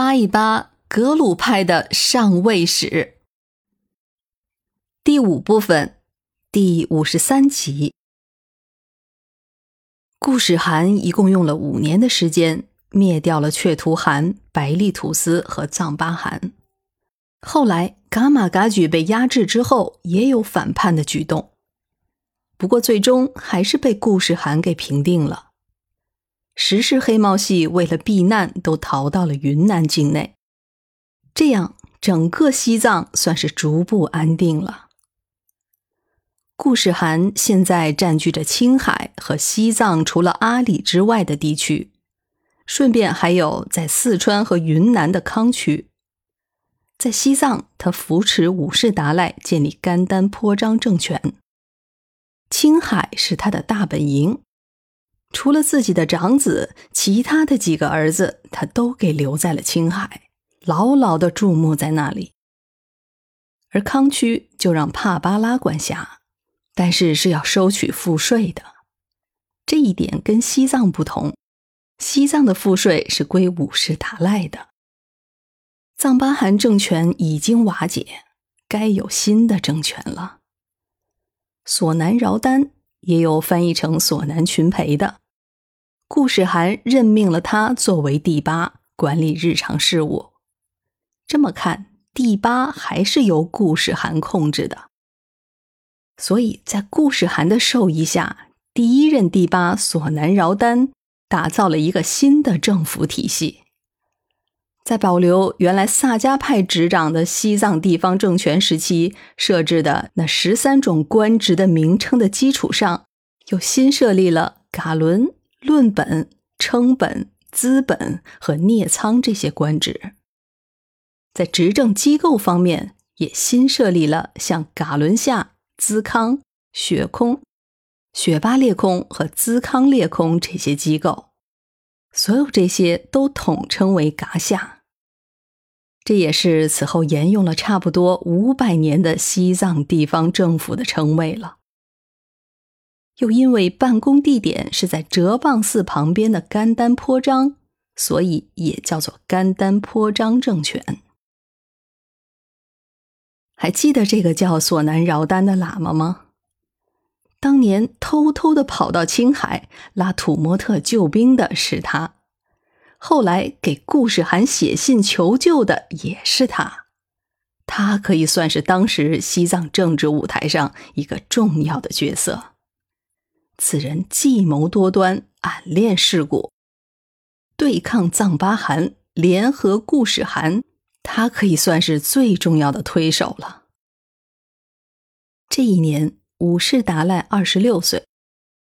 扒一扒格鲁派的上位史。第五部分，第五十三集。顾始寒一共用了五年的时间，灭掉了却图汗、白利图斯和藏巴汗。后来，噶玛噶举被压制之后，也有反叛的举动，不过最终还是被顾始寒给平定了。十世黑帽系为了避难，都逃到了云南境内，这样整个西藏算是逐步安定了。固始汗现在占据着青海和西藏除了阿里之外的地区，顺便还有在四川和云南的康区。在西藏，他扶持五世达赖建立甘丹颇章政权。青海是他的大本营，除了自己的长子，其他的几个儿子他都给留在了青海，牢牢的注目在那里。而康区就让帕巴拉管辖。但是是要收取赋税的，这一点跟西藏不同。西藏的赋税是归五世达赖的。藏巴汗政权已经瓦解，该有新的政权了。索南饶丹也有翻译成索南群培的。固始汗任命了他作为第八，管理日常事务。这么看，第八还是由固始汗控制的。所以在固始汗的授意下，第一任第八索南饶丹打造了一个新的政府体系。在保留原来萨迦派执掌的西藏地方政权时期设置的那十三种官职的名称的基础上，又新设立了噶伦、论本、称本、资本和聂仓这些官职。在执政机构方面，也新设立了像噶伦夏。资康、雪空、雪巴列空和资康列空这些机构，所有这些都统称为噶夏。这也是此后沿用了差不多五百年的西藏地方政府的称谓了。又因为办公地点是在哲蚌寺旁边的甘丹颇章，所以也叫做甘丹颇章政权。还记得这个叫索南饶丹的喇嘛吗？当年偷偷的跑到青海拉土默特救兵的是他，后来给固始汗写信求救的也是他。他可以算是当时西藏政治舞台上一个重要的角色。此人计谋多端，暗恋世故，对抗藏巴汗，联合固始汗。他可以算是最重要的推手了。这一年，五世达赖二十六岁，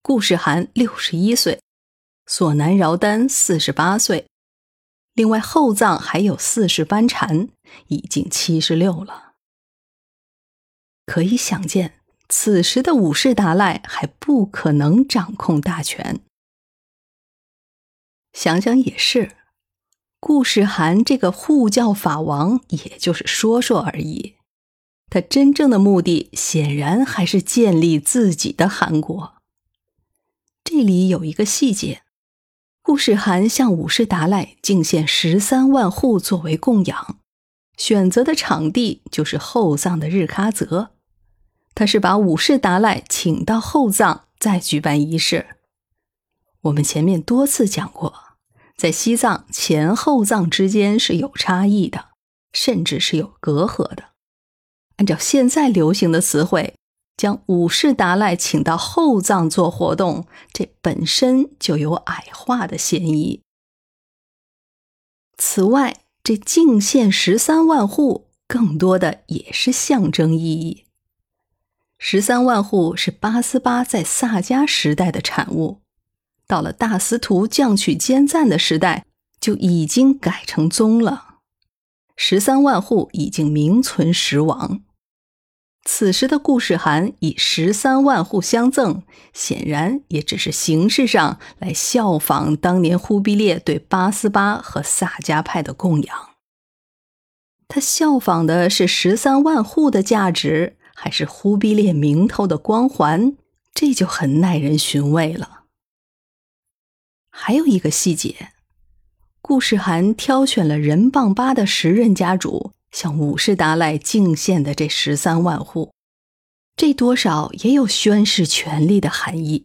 固始汗六十一岁，索南饶丹四十八岁，另外后藏还有四世班禅，已经七十六了。可以想见，此时的五世达赖还不可能掌控大权。想想也是。固始汗这个护教法王，也就是说说而已。他真正的目的，显然还是建立自己的韩国。这里有一个细节：固始汗向五世达赖敬献十三万户作为供养，选择的场地就是后藏的日喀则。他是把五世达赖请到后藏，再举办仪式。我们前面多次讲过。在西藏前后藏之间是有差异的，甚至是有隔阂的。按照现在流行的词汇，将五世达赖请到后藏做活动，这本身就有矮化的嫌疑。此外，这敬献十三万户，更多的也是象征意义。十三万户是八思巴在萨迦时代的产物。到了大司徒降取坚赞的时代，就已经改成宗了。十三万户已经名存实亡。此时的固始汗以十三万户相赠，显然也只是形式上来效仿当年忽必烈对八思巴和萨迦派的供养。他效仿的是十三万户的价值，还是忽必烈名头的光环？这就很耐人寻味了。还有一个细节，顾世涵挑选了仁棒巴的十任家主向五世达赖敬献的这十三万户，这多少也有宣示权力的含义。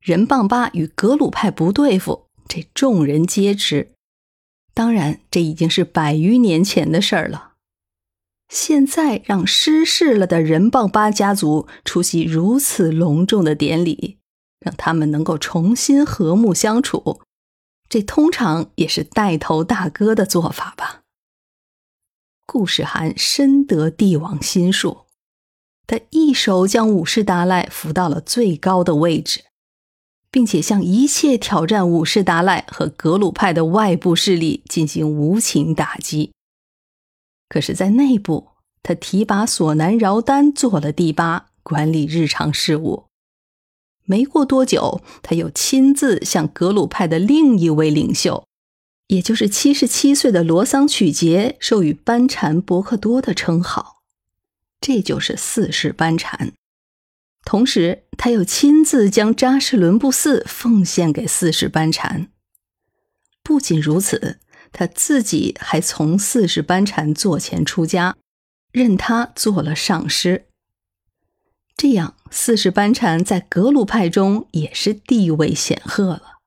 仁棒巴与格鲁派不对付，这众人皆知。当然，这已经是百余年前的事儿了。现在让失势了的仁棒八家族出席如此隆重的典礼，让他们能够重新和睦相处，这通常也是带头大哥的做法吧。顾世涵深得帝王心术，他一手将武士达赖扶到了最高的位置。并且向一切挑战武士达赖和格鲁派的外部势力进行无情打击。可是，在内部，他提拔索南饶丹做了第八，管理日常事务。没过多久，他又亲自向格鲁派的另一位领袖，也就是七十七岁的罗桑曲杰，授予班禅伯克多的称号。这就是四世班禅。同时，他又亲自将扎什伦布寺奉献给四世班禅。不仅如此，他自己还从四世班禅座前出家，任他做了上师。这样，四世班禅在格鲁派中也是地位显赫了。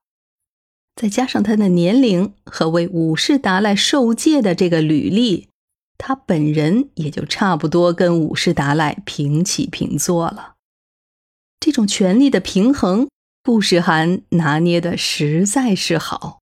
再加上他的年龄和为五世达赖受戒的这个履历，他本人也就差不多跟五世达赖平起平坐了。这种权力的平衡，顾世涵拿捏的实在是好。